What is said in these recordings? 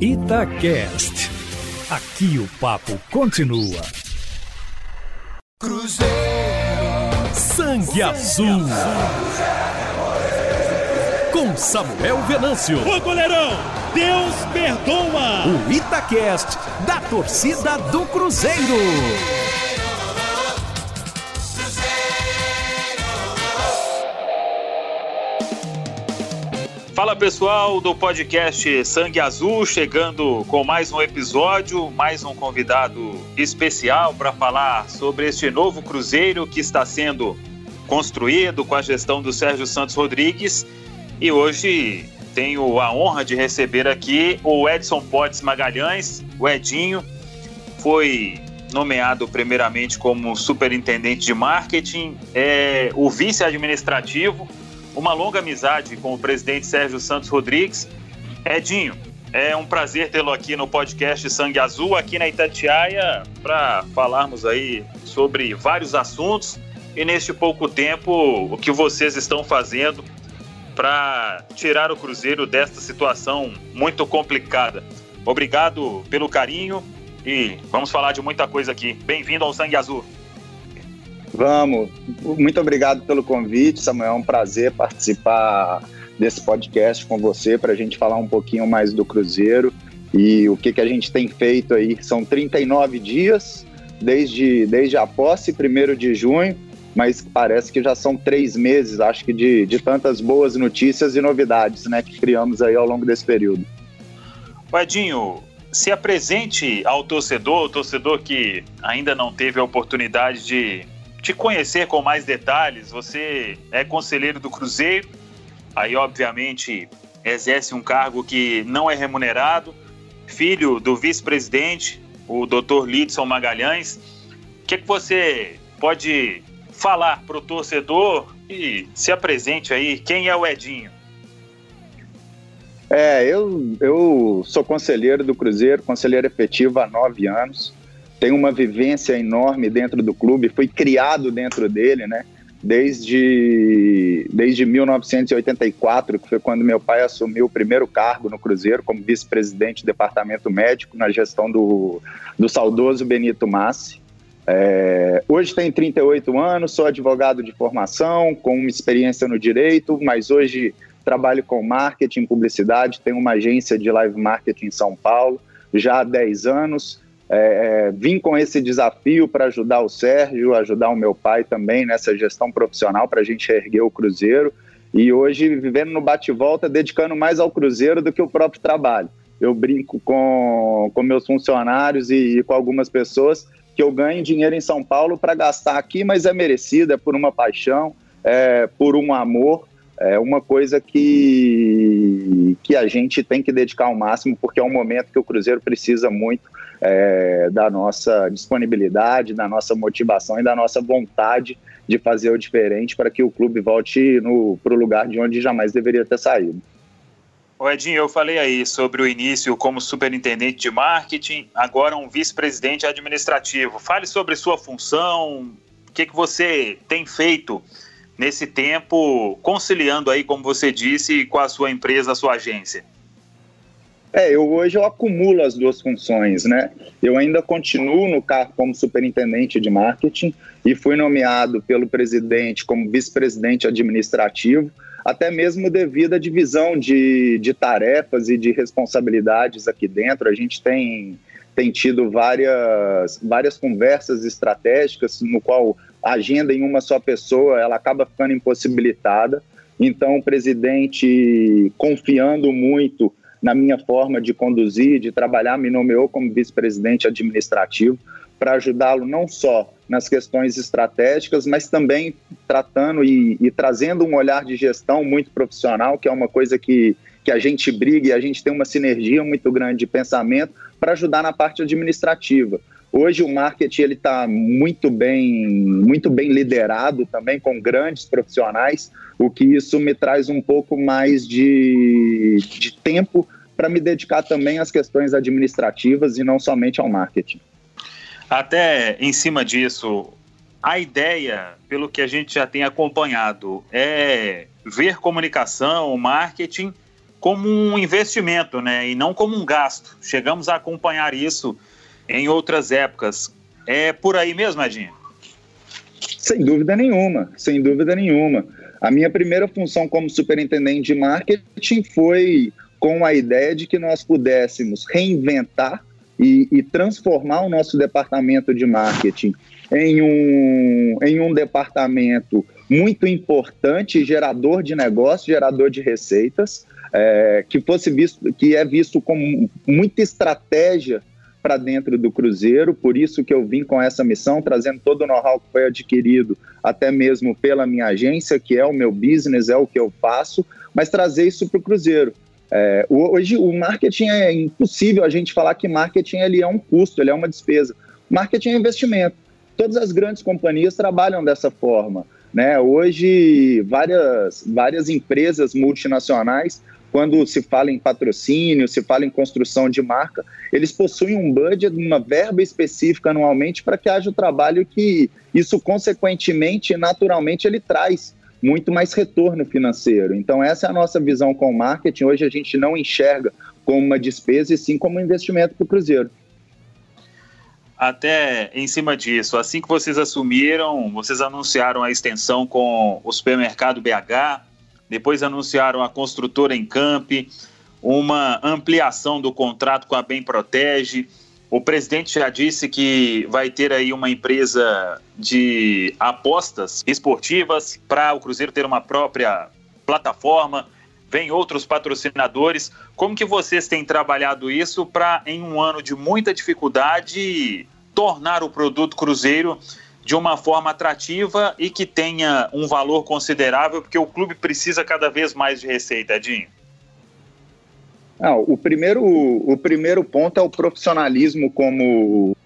Itacast. Aqui o papo continua. Cruzeiro. Sangue Azul. Com Samuel Venâncio. Ô goleirão, Deus perdoa. O Itacast da torcida do Cruzeiro. Fala pessoal do podcast Sangue Azul, chegando com mais um episódio, mais um convidado especial para falar sobre este novo Cruzeiro que está sendo construído com a gestão do Sérgio Santos Rodrigues. E hoje tenho a honra de receber aqui o Edson Potts Magalhães, o Edinho, foi nomeado primeiramente como superintendente de marketing, é o vice-administrativo uma longa amizade com o presidente Sérgio Santos Rodrigues. Edinho, é um prazer tê-lo aqui no podcast Sangue Azul, aqui na Itatiaia, para falarmos aí sobre vários assuntos e neste pouco tempo o que vocês estão fazendo para tirar o Cruzeiro desta situação muito complicada. Obrigado pelo carinho e vamos falar de muita coisa aqui. Bem-vindo ao Sangue Azul. Vamos. Muito obrigado pelo convite, Samuel. É um prazer participar desse podcast com você para a gente falar um pouquinho mais do Cruzeiro e o que, que a gente tem feito aí. São 39 dias desde, desde a posse, primeiro de junho, mas parece que já são três meses, acho que de, de tantas boas notícias e novidades né, que criamos aí ao longo desse período. Edinho, se apresente ao torcedor, o torcedor que ainda não teve a oportunidade de te conhecer com mais detalhes. Você é conselheiro do Cruzeiro, aí obviamente exerce um cargo que não é remunerado, filho do vice-presidente, o Dr. Lidson Magalhães. O que, que você pode falar para o torcedor e se apresente aí? Quem é o Edinho? É, eu, eu sou conselheiro do Cruzeiro, conselheiro efetivo há nove anos tem uma vivência enorme dentro do clube, fui criado dentro dele, né? Desde, desde 1984, que foi quando meu pai assumiu o primeiro cargo no Cruzeiro, como vice-presidente do departamento médico, na gestão do, do saudoso Benito Massi. É, hoje tenho 38 anos, sou advogado de formação, com uma experiência no direito, mas hoje trabalho com marketing, publicidade, tenho uma agência de live marketing em São Paulo, já há 10 anos. É, é, vim com esse desafio para ajudar o Sérgio, ajudar o meu pai também nessa gestão profissional para a gente erguer o Cruzeiro. E hoje, vivendo no bate-volta, dedicando mais ao Cruzeiro do que o próprio trabalho. Eu brinco com, com meus funcionários e, e com algumas pessoas que eu ganho dinheiro em São Paulo para gastar aqui, mas é merecido, é por uma paixão, é por um amor, é uma coisa que, que a gente tem que dedicar ao máximo, porque é um momento que o Cruzeiro precisa muito é, da nossa disponibilidade, da nossa motivação e da nossa vontade de fazer o diferente para que o clube volte para o lugar de onde jamais deveria ter saído. O Edinho, eu falei aí sobre o início como superintendente de marketing, agora um vice-presidente administrativo. Fale sobre sua função, o que, que você tem feito nesse tempo, conciliando aí, como você disse, com a sua empresa, a sua agência. É, eu hoje eu acumulo as duas funções, né? Eu ainda continuo no cargo como superintendente de marketing e fui nomeado pelo presidente como vice-presidente administrativo, até mesmo devido à divisão de, de tarefas e de responsabilidades aqui dentro. A gente tem, tem tido várias, várias conversas estratégicas no qual a agenda em uma só pessoa ela acaba ficando impossibilitada. Então, o presidente, confiando muito na minha forma de conduzir, de trabalhar, me nomeou como vice-presidente administrativo para ajudá-lo não só nas questões estratégicas, mas também tratando e, e, trazendo um olhar de gestão muito profissional, que é uma coisa que, que a gente briga e a gente tem uma sinergia muito grande de pensamento para ajudar na parte administrativa. Hoje o marketing ele está muito bem, muito bem liderado também com grandes profissionais, o que isso me traz um pouco mais de, de tempo para me dedicar também às questões administrativas e não somente ao marketing. Até em cima disso, a ideia, pelo que a gente já tem acompanhado, é ver comunicação, marketing como um investimento, né? E não como um gasto. Chegamos a acompanhar isso em outras épocas. É por aí mesmo, Edinho? Sem dúvida nenhuma, sem dúvida nenhuma. A minha primeira função como superintendente de marketing foi com a ideia de que nós pudéssemos reinventar e, e transformar o nosso departamento de marketing em um, em um departamento muito importante, gerador de negócios, gerador de receitas, é, que fosse visto, que é visto como muita estratégia para dentro do Cruzeiro, por isso que eu vim com essa missão, trazendo todo o know-how que foi adquirido, até mesmo pela minha agência, que é o meu business, é o que eu faço, mas trazer isso para o Cruzeiro. É, hoje o marketing é impossível a gente falar que marketing ele é um custo, ele é uma despesa. Marketing é investimento. Todas as grandes companhias trabalham dessa forma. Né? Hoje, várias, várias empresas multinacionais quando se fala em patrocínio, se fala em construção de marca, eles possuem um budget, uma verba específica anualmente para que haja o trabalho que isso, consequentemente, naturalmente, ele traz muito mais retorno financeiro. Então, essa é a nossa visão com o marketing. Hoje a gente não enxerga como uma despesa e sim como um investimento para o Cruzeiro. Até em cima disso, assim que vocês assumiram, vocês anunciaram a extensão com o supermercado BH, depois anunciaram a construtora em Camp, uma ampliação do contrato com a Bem Protege. O presidente já disse que vai ter aí uma empresa de apostas esportivas para o Cruzeiro ter uma própria plataforma. Vem outros patrocinadores. Como que vocês têm trabalhado isso para, em um ano de muita dificuldade, tornar o produto Cruzeiro de uma forma atrativa e que tenha um valor considerável, porque o clube precisa cada vez mais de receita, Edinho? Não, o primeiro, o primeiro ponto é o profissionalismo como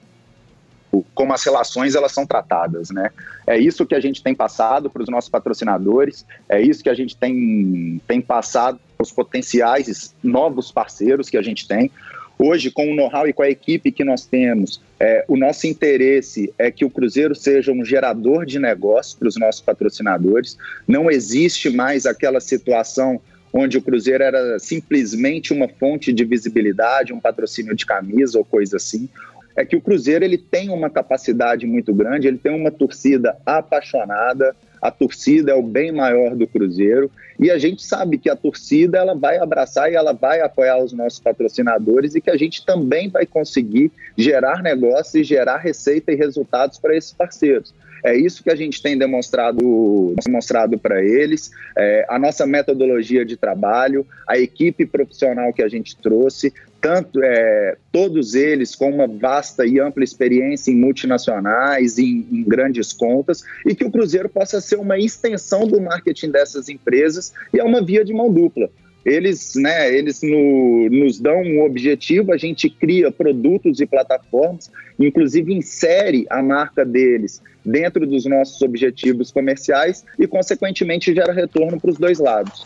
como as relações elas são tratadas, né? É isso que a gente tem passado para os nossos patrocinadores, é isso que a gente tem, tem passado para os potenciais novos parceiros que a gente tem. Hoje, com o know-how e com a equipe que nós temos, é, o nosso interesse é que o Cruzeiro seja um gerador de negócio para os nossos patrocinadores. Não existe mais aquela situação onde o Cruzeiro era simplesmente uma fonte de visibilidade, um patrocínio de camisa ou coisa assim. É que o Cruzeiro ele tem uma capacidade muito grande, ele tem uma torcida apaixonada, a torcida é o bem maior do Cruzeiro e a gente sabe que a torcida ela vai abraçar e ela vai apoiar os nossos patrocinadores e que a gente também vai conseguir gerar negócios e gerar receita e resultados para esses parceiros. É isso que a gente tem demonstrado, demonstrado para eles, é, a nossa metodologia de trabalho, a equipe profissional que a gente trouxe, tanto é, todos eles com uma vasta e ampla experiência em multinacionais, em, em, grandes contas, e que o Cruzeiro possa ser uma extensão do marketing dessas empresas e é uma via de mão dupla. Eles, né, eles no, nos dão um objetivo, a gente cria produtos e plataformas, inclusive insere a marca deles dentro dos nossos objetivos comerciais e, consequentemente, gera retorno para os dois lados.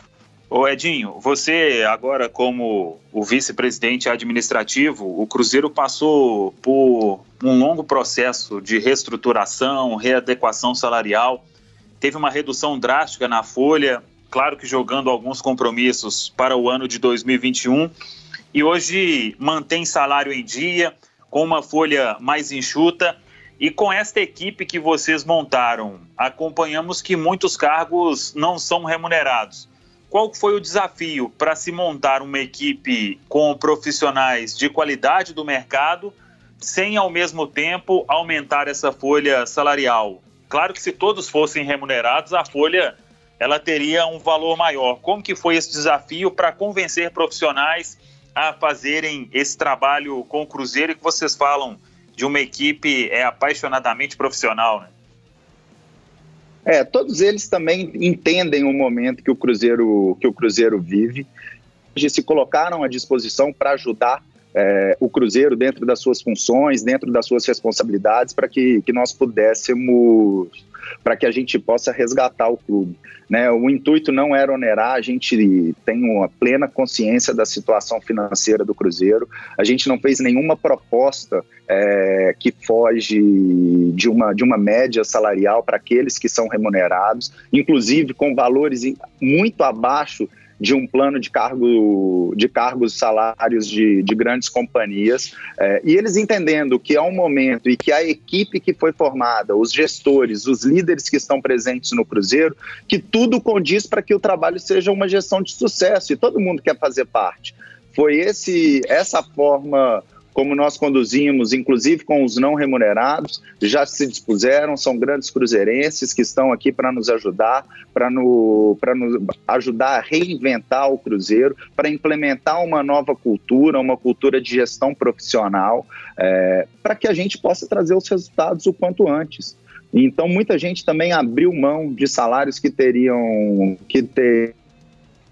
Ô Edinho, você agora como o vice-presidente administrativo, o Cruzeiro passou por um longo processo de reestruturação, readequação salarial, teve uma redução drástica na folha, claro que jogando alguns compromissos para o ano de 2021, e hoje mantém salário em dia, com uma folha mais enxuta, e com esta equipe que vocês montaram, acompanhamos que muitos cargos não são remunerados qual foi o desafio para se montar uma equipe com profissionais de qualidade do mercado, sem ao mesmo tempo aumentar essa folha salarial? Claro que se todos fossem remunerados, a folha ela teria um valor maior. Como que foi esse desafio para convencer profissionais a fazerem esse trabalho com o Cruzeiro que vocês falam de uma equipe é apaixonadamente profissional, né? É, todos eles também entendem o momento que o Cruzeiro que o Cruzeiro vive, se colocaram à disposição para ajudar é, o Cruzeiro dentro das suas funções, dentro das suas responsabilidades, para que, que nós pudéssemos, para que a gente possa resgatar o clube. Né? O intuito não era onerar, a gente tem uma plena consciência da situação financeira do Cruzeiro, a gente não fez nenhuma proposta é, que foge de uma, de uma média salarial para aqueles que são remunerados, inclusive com valores muito abaixo de um plano de, cargo, de cargos salários de, de grandes companhias, é, e eles entendendo que é um momento e que a equipe que foi formada, os gestores, os líderes que estão presentes no Cruzeiro, que tudo condiz para que o trabalho seja uma gestão de sucesso e todo mundo quer fazer parte. Foi esse, essa forma como nós conduzimos, inclusive com os não remunerados, já se dispuseram, são grandes cruzeirenses que estão aqui para nos ajudar, para no, nos ajudar a reinventar o Cruzeiro, para implementar uma nova cultura, uma cultura de gestão profissional, é, para que a gente possa trazer os resultados o quanto antes. Então, muita gente também abriu mão de salários que teriam que ter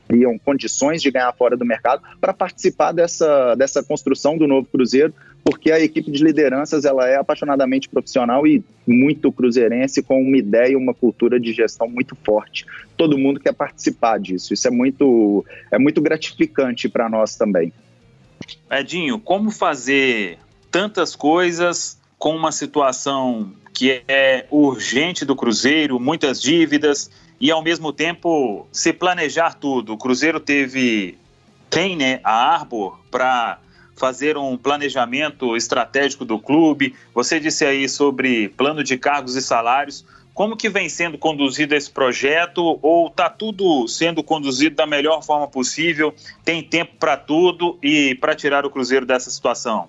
teriam condições de ganhar fora do mercado para participar dessa, dessa construção do novo Cruzeiro, porque a equipe de lideranças ela é apaixonadamente profissional e muito cruzeirense, com uma ideia e uma cultura de gestão muito forte. Todo mundo quer participar disso. Isso é muito, é muito gratificante para nós também. Edinho, como fazer tantas coisas com uma situação que é urgente do Cruzeiro, muitas dívidas, e ao mesmo tempo se planejar tudo. O Cruzeiro teve tem né, a Arbor para fazer um planejamento estratégico do clube. Você disse aí sobre plano de cargos e salários. Como que vem sendo conduzido esse projeto? Ou está tudo sendo conduzido da melhor forma possível? Tem tempo para tudo e para tirar o Cruzeiro dessa situação?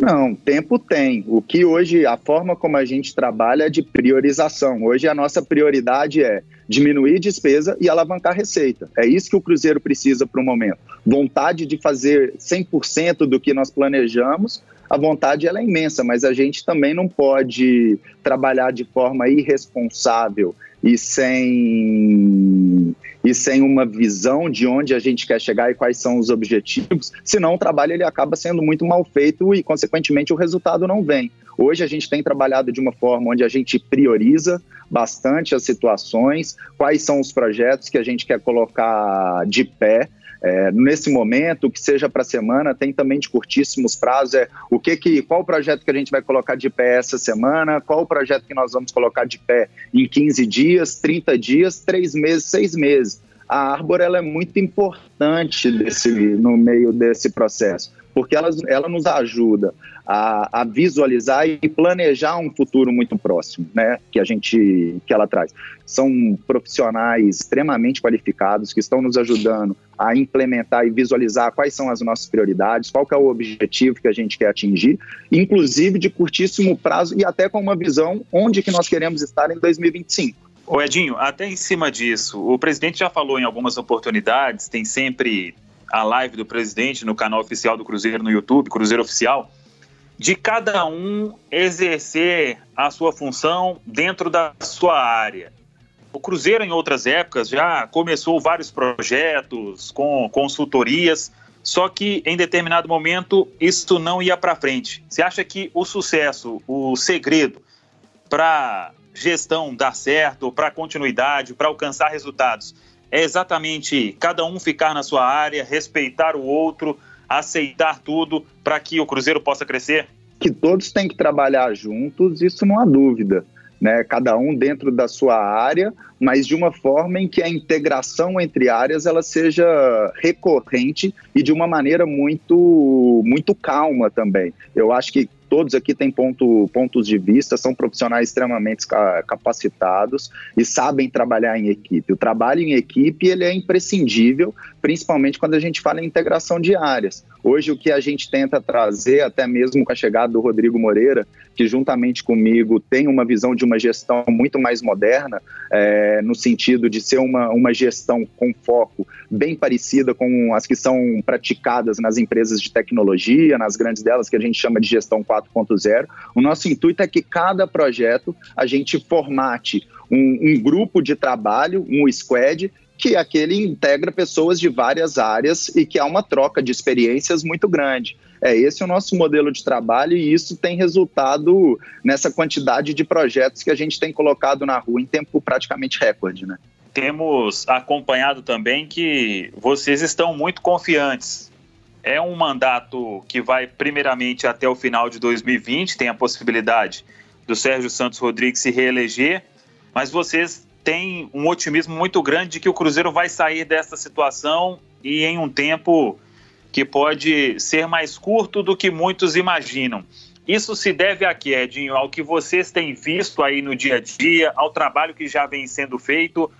Não, tempo tem. O que hoje, a forma como a gente trabalha é de priorização. Hoje a nossa prioridade é diminuir despesa e alavancar receita. É isso que o Cruzeiro precisa para o momento. Vontade de fazer 100% do que nós planejamos, a vontade ela é imensa, mas a gente também não pode trabalhar de forma irresponsável e sem e sem uma visão de onde a gente quer chegar e quais são os objetivos, senão o trabalho ele acaba sendo muito mal feito e consequentemente o resultado não vem. Hoje a gente tem trabalhado de uma forma onde a gente prioriza bastante as situações, quais são os projetos que a gente quer colocar de pé é, nesse momento, que seja para a semana, tem também de curtíssimos prazos, é o que que, qual o projeto que a gente vai colocar de pé essa semana, qual o projeto que nós vamos colocar de pé em 15 dias, 30 dias, 3 meses, 6 meses. A Arbor ela é muito importante desse, no meio desse processo porque ela, ela nos ajuda a, a, visualizar e planejar um futuro muito próximo, né, que a gente, que ela traz. São profissionais extremamente qualificados que estão nos ajudando a implementar e visualizar quais são as nossas prioridades, qual é o objetivo que a gente quer atingir, inclusive de curtíssimo prazo e até com uma visão onde que nós queremos estar em 2025. O Edinho, até em cima disso, o presidente já falou em algumas oportunidades, tem sempre a live do presidente no canal oficial do Cruzeiro no YouTube, Cruzeiro Oficial, de cada um exercer a sua função dentro da sua área. O Cruzeiro, em outras épocas, já começou vários projetos com consultorias, só que em determinado momento isso não ia para frente. Você acha que o sucesso, o segredo para gestão dar certo, para continuidade, para alcançar resultados, é exatamente cada um ficar na sua área, respeitar o outro, aceitar tudo para que o Cruzeiro possa crescer? Que todos têm que trabalhar juntos, isso não há dúvida. Né, cada um dentro da sua área, mas de uma forma em que a integração entre áreas ela seja recorrente e de uma maneira muito muito calma também. Eu acho que todos aqui têm ponto, pontos de vista, são profissionais extremamente capacitados e sabem trabalhar em equipe. O trabalho em equipe ele é imprescindível, principalmente quando a gente fala em integração de áreas. Hoje o que a gente tenta trazer, até mesmo com a chegada do Rodrigo Moreira, que juntamente comigo tem uma visão de uma gestão muito mais moderna, é, no sentido de ser uma, uma gestão com foco bem parecida com as que são praticadas nas empresas de tecnologia, nas grandes delas que a gente chama de gestão 4.0. O nosso intuito é que cada projeto a gente formate um, um grupo de trabalho, um squad, que aquele integra pessoas de várias áreas e que há uma troca de experiências muito grande. É esse o nosso modelo de trabalho e isso tem resultado nessa quantidade de projetos que a gente tem colocado na rua em tempo praticamente recorde, né? Temos acompanhado também que vocês estão muito confiantes é um mandato que vai primeiramente até o final de 2020, tem a possibilidade do Sérgio Santos Rodrigues se reeleger, mas vocês tem um otimismo muito grande de que o Cruzeiro vai sair dessa situação e em um tempo que pode ser mais curto do que muitos imaginam. Isso se deve a quê, Edinho? Ao que vocês têm visto aí no dia a dia, ao trabalho que já vem sendo feito,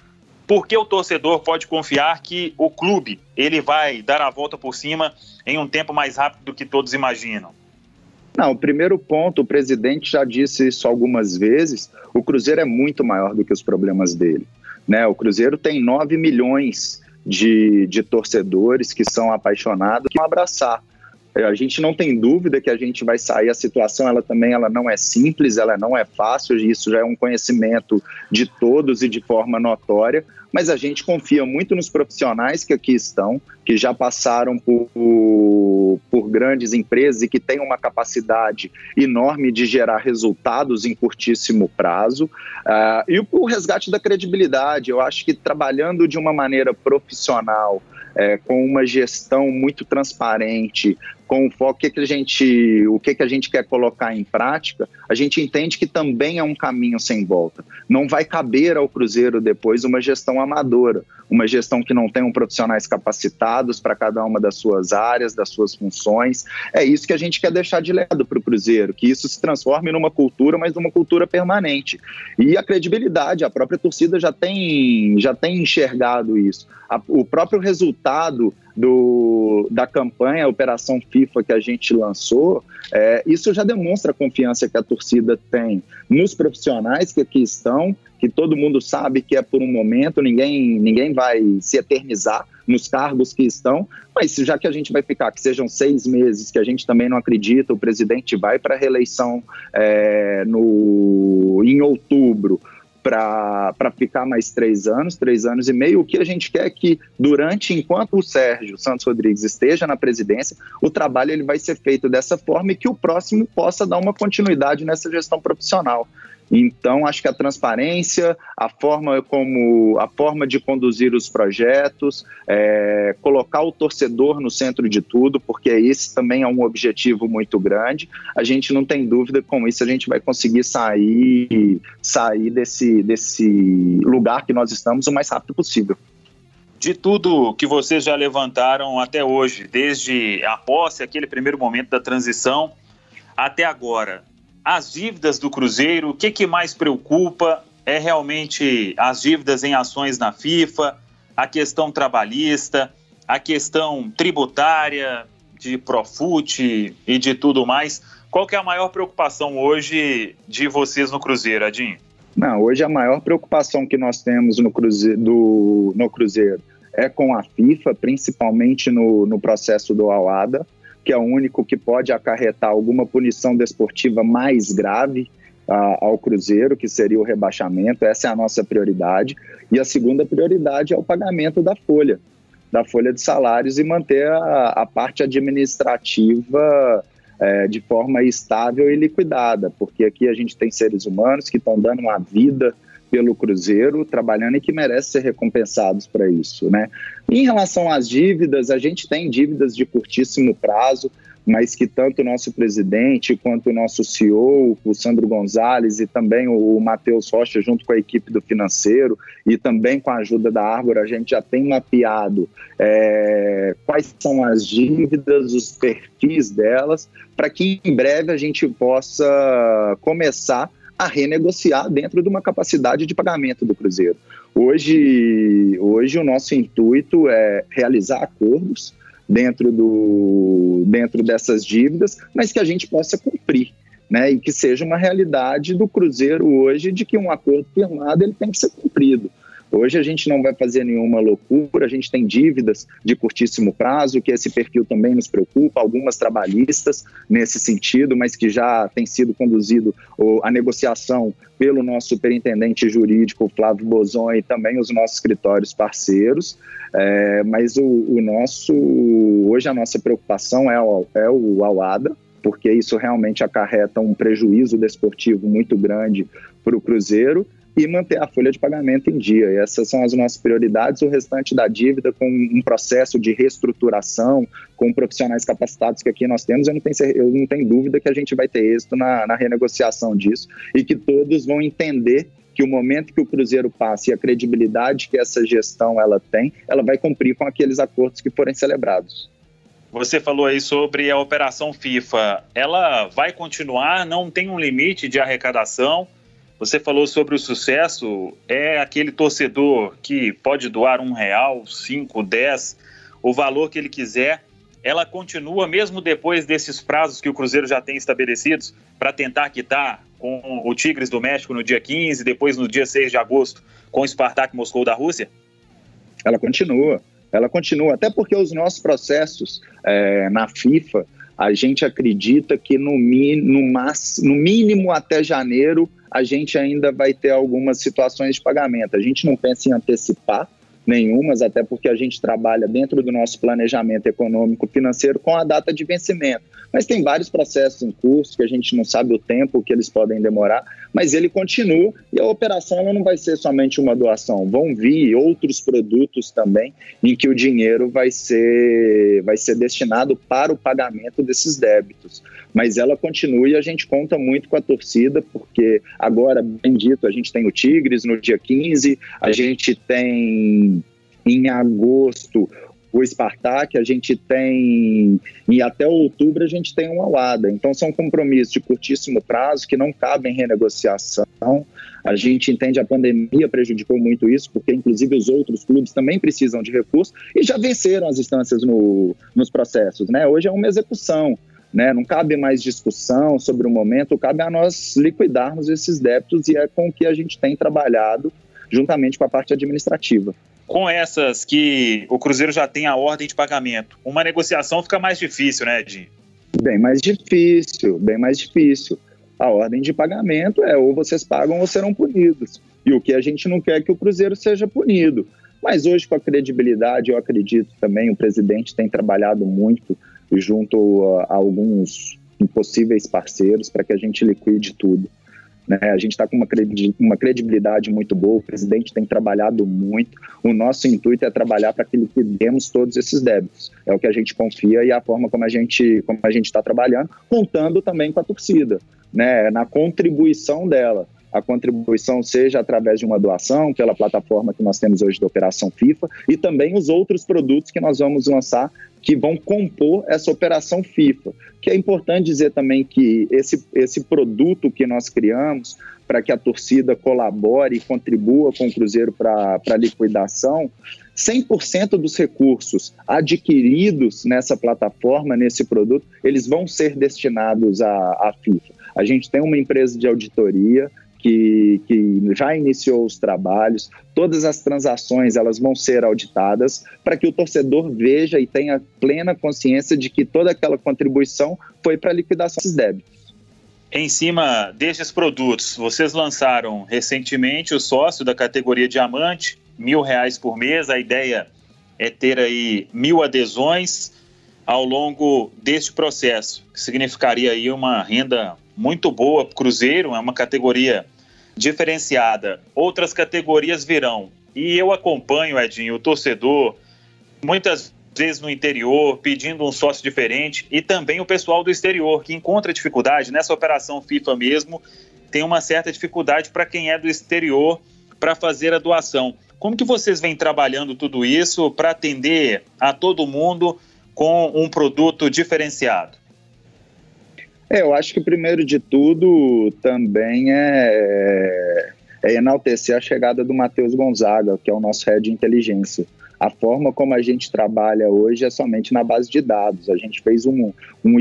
porque o torcedor pode confiar que o clube ele vai dar a volta por cima em um tempo mais rápido do que todos imaginam? Não, o primeiro ponto, o presidente já disse isso algumas vezes, o Cruzeiro é muito maior do que os problemas dele. Né? O Cruzeiro tem 9 milhões de, de torcedores que são apaixonados, que vão abraçar. A gente não tem dúvida que a gente vai sair. A situação, ela também ela não é simples, ela não é fácil. Isso já é um conhecimento de todos e de forma notória mas a gente confia muito nos profissionais que aqui estão, que já passaram por, por grandes empresas e que têm uma capacidade enorme de gerar resultados em curtíssimo prazo. Uh, e o, resgate da credibilidade, eu acho que trabalhando de uma maneira profissional, é, com uma gestão muito transparente, com o foco que, que a gente, o que, que a gente quer colocar em prática, a gente entende que também é um caminho sem volta. Não vai caber ao Cruzeiro depois uma gestão amadora, uma gestão que não tenham profissionais capacitados para cada uma das suas áreas, das suas funções. É isso que a gente quer deixar de lado para o Cruzeiro, que isso se transforme numa cultura, mas numa cultura permanente. E a credibilidade, a própria torcida já tem, já tem enxergado isso. A, o próprio resultado do, da campanha Operação FIFA que a gente lançou, é, isso já demonstra a confiança que a torcida tem nos profissionais que aqui estão, que todo mundo sabe que é por um momento, ninguém, ninguém vai se eternizar nos cargos que estão, mas já que a gente vai ficar, que sejam seis meses, que a gente também não acredita, o presidente vai para a reeleição é, no, em outubro, para ficar mais três anos, três anos e meio. O que a gente quer é que, durante, enquanto o Sérgio Santos Rodrigues esteja na presidência, o trabalho ele vai ser feito dessa forma e que o próximo possa dar uma continuidade nessa gestão profissional. Então, acho que a transparência, a forma como a forma de conduzir os projetos, é, colocar o torcedor no centro de tudo, porque esse também é um objetivo muito grande. A gente não tem dúvida com isso a gente vai conseguir sair, sair desse, desse lugar que nós estamos o mais rápido possível. De tudo que vocês já levantaram até hoje, desde a posse, aquele primeiro momento da transição, até agora, as dívidas do Cruzeiro, o que, que mais preocupa é realmente as dívidas em ações na FIFA, a questão trabalhista, a questão tributária, de Profut e de tudo mais. Qual que é a maior preocupação hoje de vocês no Cruzeiro, Adinho? Não, hoje a maior preocupação que nós temos no Cruzeiro, do, no Cruzeiro é com a FIFA, principalmente no, no processo do Alada que é o único que pode acarretar alguma punição desportiva mais grave uh, ao Cruzeiro, que seria o rebaixamento. Essa é a nossa prioridade. E a segunda prioridade é o pagamento da folha, da folha de salários e manter a, a parte administrativa é, de forma estável e liquidada, porque aqui a gente tem seres humanos que estão dando uma vida pelo Cruzeiro, trabalhando e que merecem ser recompensados para isso, né? Em relação às dívidas, a gente tem dívidas de curtíssimo prazo, mas que tanto o nosso presidente quanto o nosso CEO, o Sandro Gonzalez e também o Matheus Rocha, junto com a equipe do financeiro e também com a ajuda da Árvore, a gente já tem mapeado é, quais são as dívidas, os perfis delas, para que em breve a gente possa começar a renegociar dentro de uma capacidade de pagamento do Cruzeiro. Hoje, hoje o nosso intuito é realizar acordos dentro, do, dentro dessas dívidas, mas que a gente possa cumprir. Né, e que seja uma realidade do Cruzeiro hoje de que um acordo firmado ele tem que ser cumprido. Hoje a gente não vai fazer nenhuma loucura, a gente tem dívidas de curtíssimo prazo, que esse perfil também nos preocupa, algumas trabalhistas nesse sentido, mas que já tem sido conduzido a negociação pelo nosso superintendente jurídico, Flávio Bozon, e também os nossos escritórios parceiros. É, mas o, o, nosso, hoje a nossa preocupação é o, é o Alada, porque isso realmente acarreta um prejuízo desportivo muito grande para o Cruzeiro e manter a folha de pagamento em dia. E essas são as nossas prioridades. O restante da dívida, com um processo de reestruturação, com profissionais capacitados que aqui nós temos, eu não tenho, eu não tenho dúvida que a gente vai ter êxito na, na renegociação disso e que todos vão entender que o momento que o Cruzeiro passa e a credibilidade que essa gestão ela tem, ela vai cumprir com aqueles acordos que forem celebrados. Você falou aí sobre a operação FIFA. Ela vai continuar? Não tem um limite de arrecadação? Você falou sobre o sucesso. É aquele torcedor que pode doar um real, cinco, dez, o valor que ele quiser. Ela continua mesmo depois desses prazos que o Cruzeiro já tem estabelecidos para tentar quitar com o Tigres do México no dia 15, depois no dia 6 de agosto com o Spartak Moscou da Rússia? Ela continua. Ela continua, até porque os nossos processos é, na FIFA, a gente acredita que no, no, no mínimo até janeiro a gente ainda vai ter algumas situações de pagamento. A gente não pensa em antecipar nenhumas, até porque a gente trabalha dentro do nosso planejamento econômico financeiro com a data de vencimento. Mas tem vários processos em curso que a gente não sabe o tempo que eles podem demorar, mas ele continua e a operação não vai ser somente uma doação, vão vir outros produtos também em que o dinheiro vai ser, vai ser destinado para o pagamento desses débitos. Mas ela continua e a gente conta muito com a torcida, porque agora, bem dito, a gente tem o Tigres no dia 15, a gente tem em agosto o Spartak, a gente tem, e até outubro a gente tem uma Alada. Então são compromissos de curtíssimo prazo que não cabem renegociação. A gente entende a pandemia prejudicou muito isso, porque inclusive os outros clubes também precisam de recursos e já venceram as instâncias no, nos processos. Né? Hoje é uma execução. Né? Não cabe mais discussão sobre o momento, cabe a nós liquidarmos esses débitos e é com o que a gente tem trabalhado juntamente com a parte administrativa com essas que o Cruzeiro já tem a ordem de pagamento, uma negociação fica mais difícil, né, Edinho? Bem mais difícil, bem mais difícil. A ordem de pagamento é ou vocês pagam ou serão punidos. E o que a gente não quer é que o Cruzeiro seja punido. Mas hoje, com a credibilidade, eu acredito também, o presidente tem trabalhado muito junto a, alguns possíveis parceiros para que a gente liquide tudo. Né? A gente está com uma, uma credibilidade muito boa, o presidente tem trabalhado muito. O nosso intuito é trabalhar para que liquidemos todos esses débitos. É o que a gente confia e a forma como a gente como a gente está trabalhando, contando também com a torcida, né? na contribuição dela a contribuição seja através de uma doação pela plataforma que nós temos hoje da Operação FIFA e também os outros produtos que nós vamos lançar que vão compor essa operação FIFA. Que é importante dizer também que esse, esse produto que nós criamos para que a torcida colabore e contribua com o Cruzeiro para a liquidação, 100% dos recursos adquiridos nessa plataforma, nesse produto, eles vão ser destinados à, à FIFA. A gente tem uma empresa de auditoria que, que já iniciou os trabalhos, todas as transações elas vão ser auditadas para que o torcedor veja e tenha plena consciência de que toda aquela contribuição foi para a liquidação desses débitos. Em cima desses produtos, vocês lançaram recentemente o sócio da categoria diamante, mil reais por mês. A ideia é ter aí mil adesões ao longo deste processo, que significaria aí uma renda muito boa para o Cruzeiro, é uma categoria diferenciada. Outras categorias virão. E eu acompanho, Edinho, o torcedor, muitas vezes no interior, pedindo um sócio diferente, e também o pessoal do exterior, que encontra dificuldade nessa operação FIFA mesmo, tem uma certa dificuldade para quem é do exterior para fazer a doação. Como que vocês vêm trabalhando tudo isso para atender a todo mundo com um produto diferenciado? É, eu acho que primeiro de tudo também é, é enaltecer a chegada do Matheus Gonzaga, que é o nosso head de inteligência. A forma como a gente trabalha hoje é somente na base de dados. A gente fez um, um,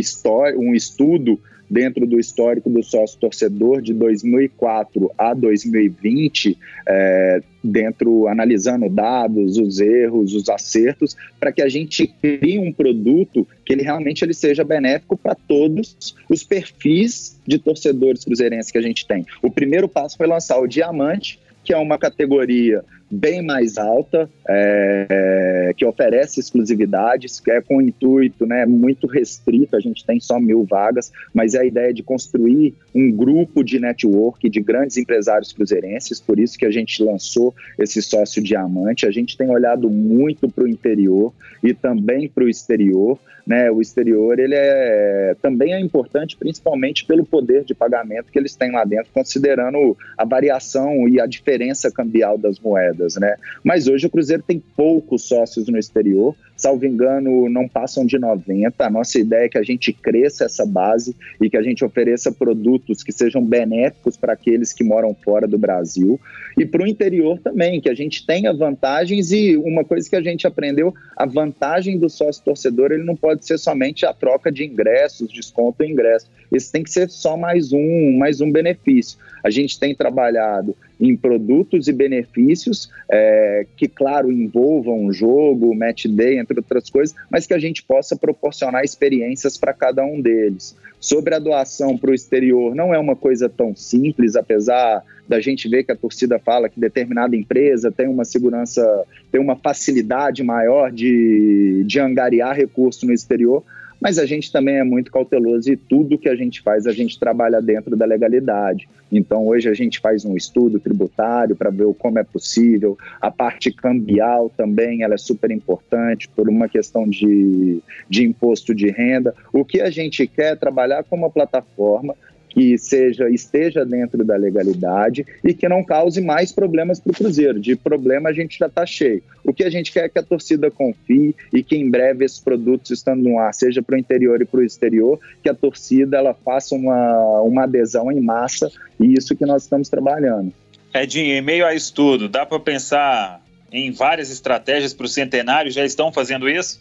um estudo dentro do histórico do sócio torcedor de 2004 a 2020, é, dentro analisando dados, os erros, os acertos, para que a gente crie um produto que ele realmente ele seja benéfico para todos os perfis de torcedores cruzeirenses que a gente tem. O primeiro passo foi lançar o Diamante, que é uma categoria bem mais alta, é, que oferece exclusividades, que é com intuito né, muito restrito, a gente tem só mil vagas, mas é a ideia de construir um grupo de network de grandes empresários cruzeirenses, por isso que a gente lançou esse sócio diamante. A gente tem olhado muito para o interior e também para o exterior. Né, o exterior ele é, também é importante, principalmente pelo poder de pagamento que eles têm lá dentro, considerando a variação e a diferença cambial das moedas. Né? Mas hoje o Cruzeiro tem poucos sócios no exterior, salvo engano, não passam de 90. A nossa ideia é que a gente cresça essa base e que a gente ofereça produtos que sejam benéficos para aqueles que moram fora do Brasil e para o interior também, que a gente tenha vantagens e uma coisa que a gente aprendeu, a vantagem do sócio torcedor, ele não pode ser somente a troca de ingressos, desconto em ingresso. Esse tem que ser só mais um, mais um benefício. A gente tem trabalhado em produtos e benefícios é, que, claro, envolvam o jogo, match day, entre outras coisas, mas que a gente possa proporcionar experiências para cada um deles. Sobre a doação para o exterior, não é uma coisa tão simples, apesar da gente ver que a torcida fala que determinada empresa tem uma segurança, tem uma facilidade maior de, de angariar recurso no exterior, mas a gente também é muito cauteloso e tudo que a gente faz, a gente trabalha dentro da legalidade. Então, hoje a gente faz um estudo tributário para ver como é possível. A parte cambial também ela é super importante por uma questão de, de imposto de renda. O que a gente quer é trabalhar como uma plataforma que seja esteja dentro da legalidade e que não cause mais problemas para o Cruzeiro. De problema a gente já está cheio. O que a gente quer é que a torcida confie e que em breve esses produtos estando no ar, seja para o interior e para o exterior, que a torcida ela faça uma, uma adesão em massa e isso que nós estamos trabalhando. Edinho, em meio a estudo, dá para pensar em várias estratégias para o centenário? Já estão fazendo isso?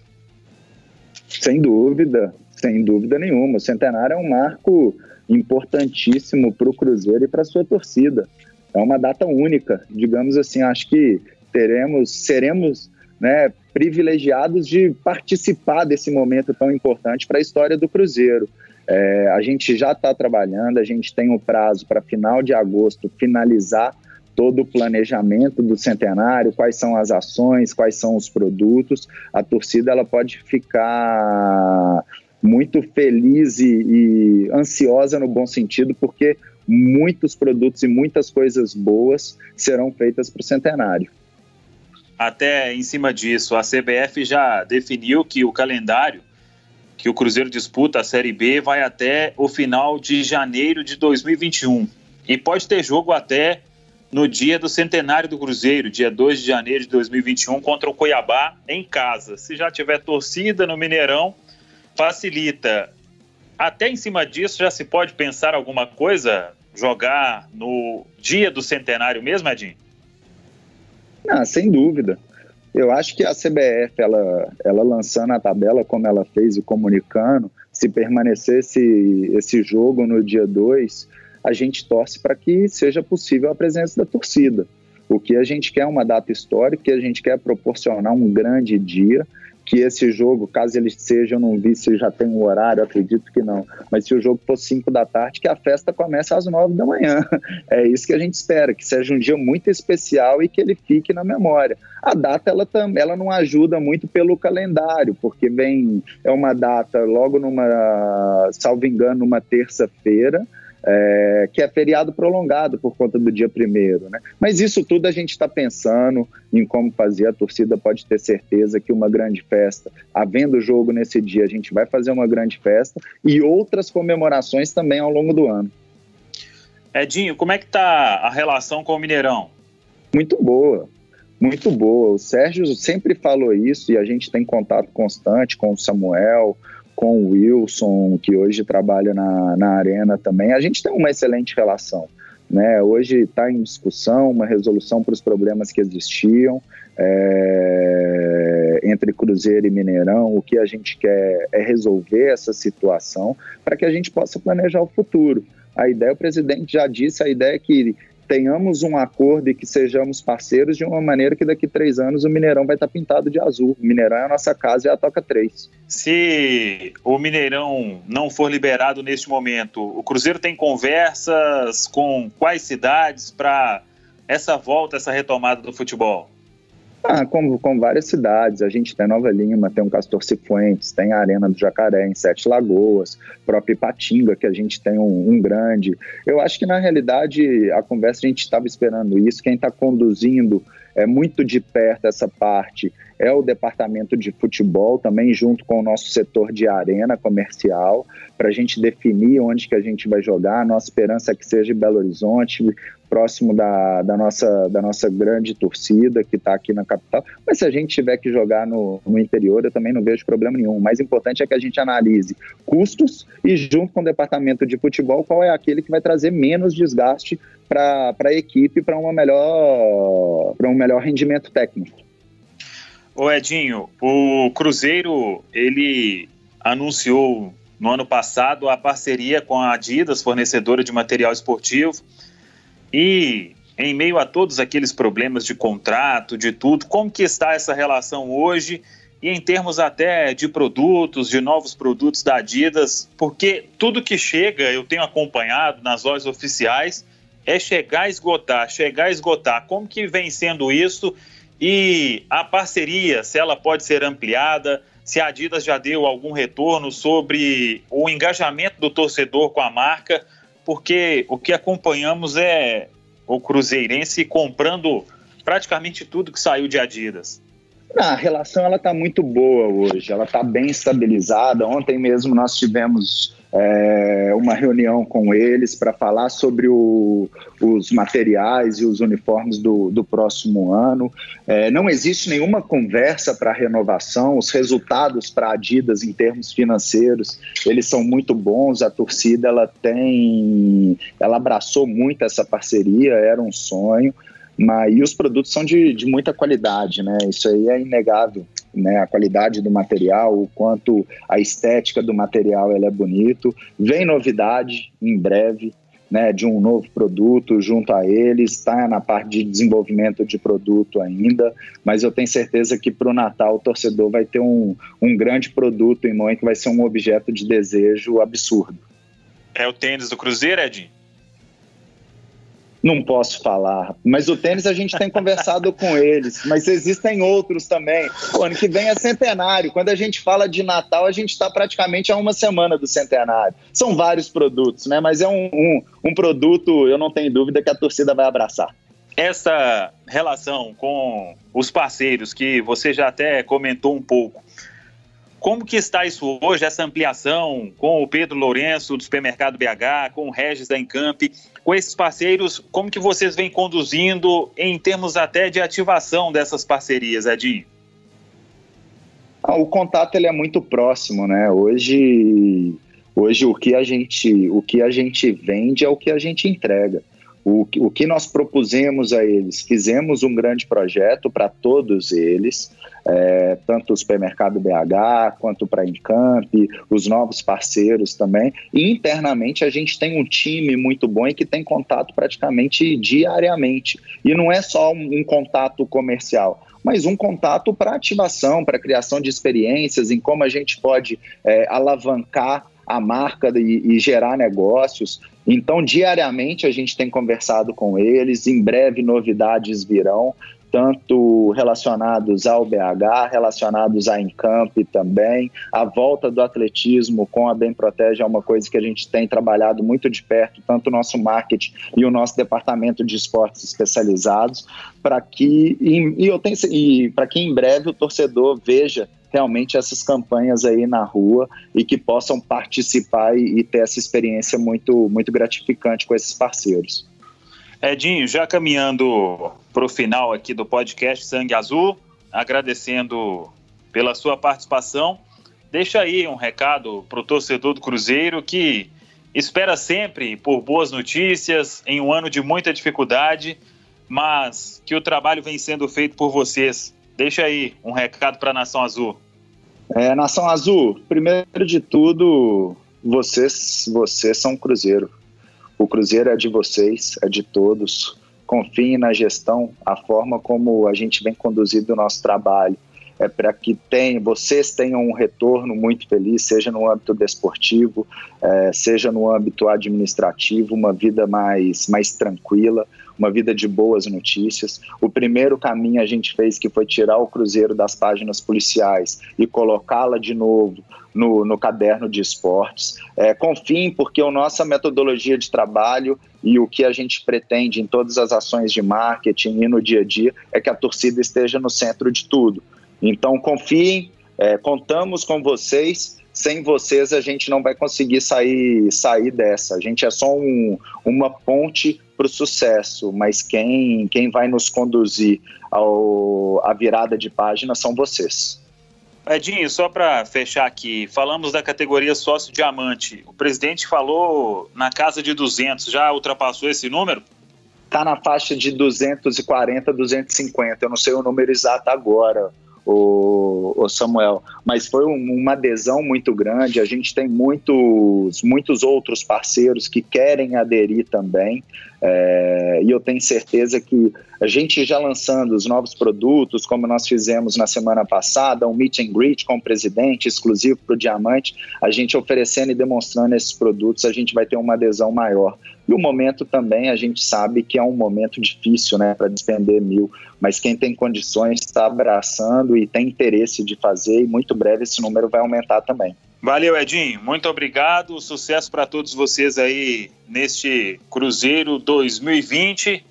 Sem dúvida, sem dúvida nenhuma. O centenário é um marco importantíssimo para o Cruzeiro e para sua torcida. É uma data única, digamos assim. Acho que teremos, seremos né, privilegiados de participar desse momento tão importante para a história do Cruzeiro. É, a gente já está trabalhando, a gente tem o prazo para final de agosto finalizar todo o planejamento do centenário, quais são as ações, quais são os produtos. A torcida ela pode ficar muito feliz e, e ansiosa no bom sentido, porque muitos produtos e muitas coisas boas serão feitas para o centenário. Até em cima disso, a CBF já definiu que o calendário que o Cruzeiro disputa a Série B vai até o final de janeiro de 2021. E pode ter jogo até no dia do centenário do Cruzeiro, dia 2 de janeiro de 2021, contra o Cuiabá, em casa. Se já tiver torcida no Mineirão, facilita. Até em cima disso já se pode pensar alguma coisa? Jogar no dia do centenário mesmo, Edinho? Não, sem dúvida. Eu acho que a CBF, ela, ela lançando a tabela como ela fez e comunicando, se permanecesse esse jogo no dia 2, a gente torce para que seja possível a presença da torcida. O que a gente quer é uma data histórica, que a gente quer é proporcionar um grande dia que esse jogo, caso ele seja, eu não vi se já tem um horário, acredito que não, mas se o jogo for 5 da tarde, que a festa comece às 9 da manhã. É isso que a gente espera, que seja um dia muito especial e que ele fique na memória. A data, ela, ela não ajuda muito pelo calendário, porque vem, é uma data logo numa, salvo engano, numa terça-feira, é, que é feriado prolongado por conta do dia primeiro, né? Mas isso tudo a gente está pensando em como fazer. A torcida pode ter certeza que uma grande festa, havendo jogo nesse dia, a gente vai fazer uma grande festa e outras comemorações também ao longo do ano. Edinho, como é que tá a relação com o Mineirão? Muito boa, muito boa. O Sérgio sempre falou isso e a gente tem contato constante com o Samuel, com o Wilson, que hoje trabalha na, na Arena também, a gente tem uma excelente relação. Né? Hoje está em discussão uma resolução para os problemas que existiam é, entre Cruzeiro e Mineirão. O que a gente quer é resolver essa situação para que a gente possa planejar o futuro. A ideia, o presidente já disse, a ideia é que tenhamos um acordo e que sejamos parceiros de uma maneira que daqui três anos o Mineirão vai estar pintado de azul. O Mineirão é a nossa casa e a Toca 3. Se o Mineirão não for liberado neste momento, o Cruzeiro tem conversas com quais cidades para essa volta, essa retomada do futebol? Ah, com, várias cidades. A gente tem Nova Lima, tem o Castor Cifuentes, tem a Arena do Jacaré em Sete Lagoas, próprio Ipatinga, que a gente tem um, um grande. Eu acho que, na realidade, a conversa a gente estava esperando isso. Quem está conduzindo é muito de perto essa parte é o departamento de futebol, também junto com o nosso setor de arena comercial, para a gente definir onde que a gente vai jogar. A nossa esperança é que seja em Belo Horizonte, próximo da, da, nossa, da nossa grande torcida que está aqui na capital. Mas se a gente tiver que jogar no, no interior, eu também não vejo problema nenhum. O mais importante é que a gente analise custos e, junto com o departamento de futebol, qual é aquele que vai trazer menos desgaste para a equipe para um melhor rendimento técnico. Ô Edinho, o Cruzeiro, ele anunciou no ano passado a parceria com a Adidas, fornecedora de material esportivo, e em meio a todos aqueles problemas de contrato, de tudo, como que está essa relação hoje e em termos até de produtos, de novos produtos da Adidas, porque tudo que chega, eu tenho acompanhado nas lojas oficiais, é chegar a esgotar, chegar a esgotar. Como que vem sendo isso e a parceria, se ela pode ser ampliada, se a Adidas já deu algum retorno sobre o engajamento do torcedor com a marca, porque o que acompanhamos é o Cruzeirense comprando praticamente tudo que saiu de Adidas. a relação ela está muito boa hoje, ela está bem estabilizada. Ontem mesmo nós tivemos é, uma reunião com eles para falar sobre o, os materiais e os uniformes do, do próximo ano. É, não existe nenhuma conversa para renovação, os resultados para Adidas em termos financeiros, eles são muito bons, a torcida ela tem, ela abraçou muito essa parceria, era um sonho, mas, e os produtos são de, de muita qualidade, né? Isso aí é inegável né, a qualidade do material, o quanto a estética do material ela é bonito. Vem novidade em breve, né, de um novo produto junto a eles, está na parte de desenvolvimento de produto ainda, mas eu tenho certeza que para o Natal o torcedor vai ter um, um grande produto em mão que vai ser um objeto de desejo absurdo. É o tênis do Cruzeiro, Edinho? Não posso falar, mas o tênis a gente tem conversado com eles, mas existem outros também. O ano que vem é centenário. Quando a gente fala de Natal, a gente está praticamente a uma semana do centenário. São vários produtos, né? Mas é um, um, um produto, eu não tenho dúvida que a torcida vai abraçar. Essa relação com os parceiros, que você já até comentou um pouco, como que está isso hoje, essa ampliação com o Pedro Lourenço do Supermercado BH, com o Regis da Encamp, com esses parceiros, como que vocês vêm conduzindo em termos até de ativação dessas parcerias, Edinho? Ah, o contato ele é muito próximo, né? Hoje, hoje o que a gente, o que a gente vende é o que a gente entrega. O, o que nós propusemos a eles, fizemos um grande projeto para todos eles, é, tanto o supermercado BH quanto para a Encamp, os novos parceiros também. E internamente a gente tem um time muito bom e que tem contato praticamente diariamente. E não é só um, um contato comercial mas um contato para ativação, para criação de experiências, em como a gente pode é, alavancar a marca e, e, gerar negócios. Então, diariamente a gente tem conversado com eles, em breve novidades virão, tanto relacionados ao BH, relacionados à Encamp também. A volta do atletismo com a Bem Protege é uma coisa que a gente tem trabalhado muito de perto, tanto o nosso marketing e o nosso departamento de esportes especializados, para que, e, e eu tenho, e para que em breve o torcedor veja realmente essas campanhas aí na rua e que possam participar e, e ter essa experiência muito, muito gratificante com esses parceiros. Edinho, já caminhando para o final aqui do podcast Sangue Azul, agradecendo pela sua participação, deixa aí um recado para o torcedor do Cruzeiro que espera sempre por boas notícias em um ano de muita dificuldade, mas que o trabalho vem sendo feito por vocês. Deixa aí um recado para a Nação Azul. É, Nação Azul, primeiro de tudo, vocês, vocês são Cruzeiro. O Cruzeiro é de vocês, é de todos. Confiem na gestão, a forma como a gente vem conduzindo o nosso trabalho. É para que tem, vocês tenham um retorno muito feliz, seja no âmbito desportivo, é, seja no âmbito administrativo, uma vida mais, mais tranquila, uma vida de boas notícias. O primeiro caminho a gente fez que foi tirar o Cruzeiro das páginas policiais e colocá-la de novo no, no caderno de esportes. É, confiem, porque a nossa metodologia de trabalho e o que a gente pretende em todas as ações de marketing e no dia a dia é que a torcida esteja no centro de tudo. Então, confiem, é, contamos com vocês. Sem vocês, a gente não vai conseguir sair, sair dessa. A gente é só um, uma ponte para o sucesso, mas quem, quem vai nos conduzir ao, à virada de página são vocês. Edinho, só para fechar aqui, falamos da categoria sócio diamante. O presidente falou na casa de 200, já ultrapassou esse número? Está na faixa de 240, 250. Eu não sei o número exato agora, o, o Samuel, mas foi um, uma adesão muito grande. A gente tem muitos, muitos outros parceiros que querem aderir também. É, e eu tenho certeza que a gente já lançando os novos produtos, como nós fizemos na semana passada, um meet and greet com o presidente, exclusivo para o Diamante, a gente oferecendo e demonstrando esses produtos, a gente vai ter uma adesão maior. E o momento também, a gente sabe que é um momento difícil né, para despender mil, mas quem tem condições está abraçando e tem interesse de fazer, e muito breve esse número vai aumentar também. Valeu, Edinho. Muito obrigado. Sucesso para todos vocês aí neste Cruzeiro 2020.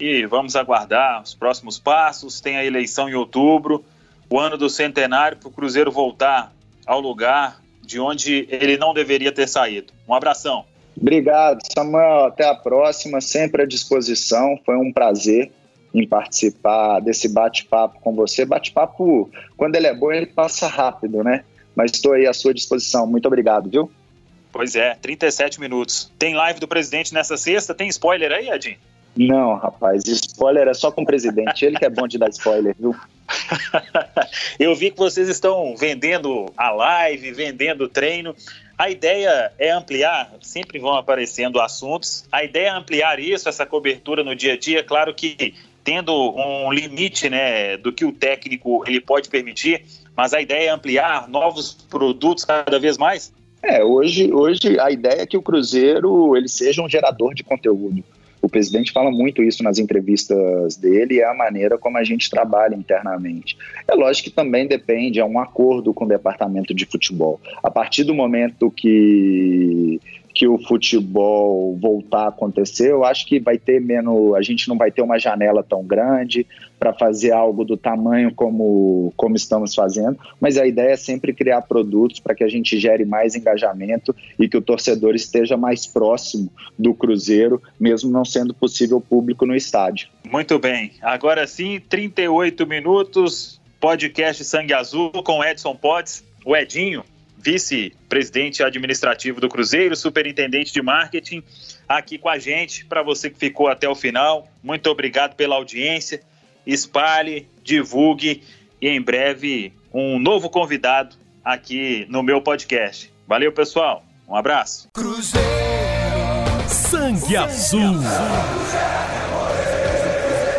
E vamos aguardar os próximos passos. Tem a eleição em outubro, o ano do centenário, para o Cruzeiro voltar ao lugar de onde ele não deveria ter saído. Um abração. Obrigado, Samuel. Até a próxima. Sempre à disposição. Foi um prazer em participar desse bate-papo com você. Bate-papo, quando ele é bom, ele passa rápido, né? mas estou aí à sua disposição. Muito obrigado, viu? Pois é, 37 minutos. Tem live do presidente nessa sexta? Tem spoiler aí, Edinho? Não, rapaz, spoiler é só com o presidente. Ele que é bom de dar spoiler, viu? Eu vi que vocês estão vendendo a live, vendendo o treino. A ideia é ampliar, sempre vão aparecendo assuntos. A ideia é ampliar isso, essa cobertura no dia a dia. Claro que tendo um limite né, do que o técnico ele pode permitir, mas a ideia é ampliar novos produtos cada vez mais? É, hoje, hoje a ideia é que o Cruzeiro ele seja um gerador de conteúdo. O presidente fala muito isso nas entrevistas dele e é a maneira como a gente trabalha internamente. É lógico que também depende, é um acordo com o departamento de futebol. A partir do momento que que o futebol voltar a acontecer, eu acho que vai ter menos, a gente não vai ter uma janela tão grande para fazer algo do tamanho como, como estamos fazendo, mas a ideia é sempre criar produtos para que a gente gere mais engajamento e que o torcedor esteja mais próximo do Cruzeiro, mesmo não sendo possível público no estádio. Muito bem. Agora sim, 38 minutos, podcast Sangue Azul com Edson Potts, o Edinho vice-presidente administrativo do Cruzeiro, superintendente de marketing, aqui com a gente. Para você que ficou até o final, muito obrigado pela audiência. Espalhe, divulgue e em breve um novo convidado aqui no meu podcast. Valeu, pessoal. Um abraço. Cruzeiro, sangue azul.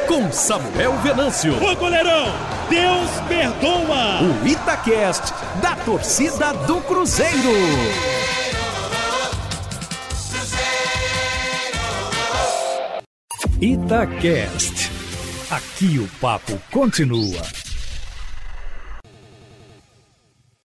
Com Samuel Venâncio. Ô, goleirão! Deus perdoa. O Itacast da torcida do Cruzeiro. Itacast. Aqui o papo continua.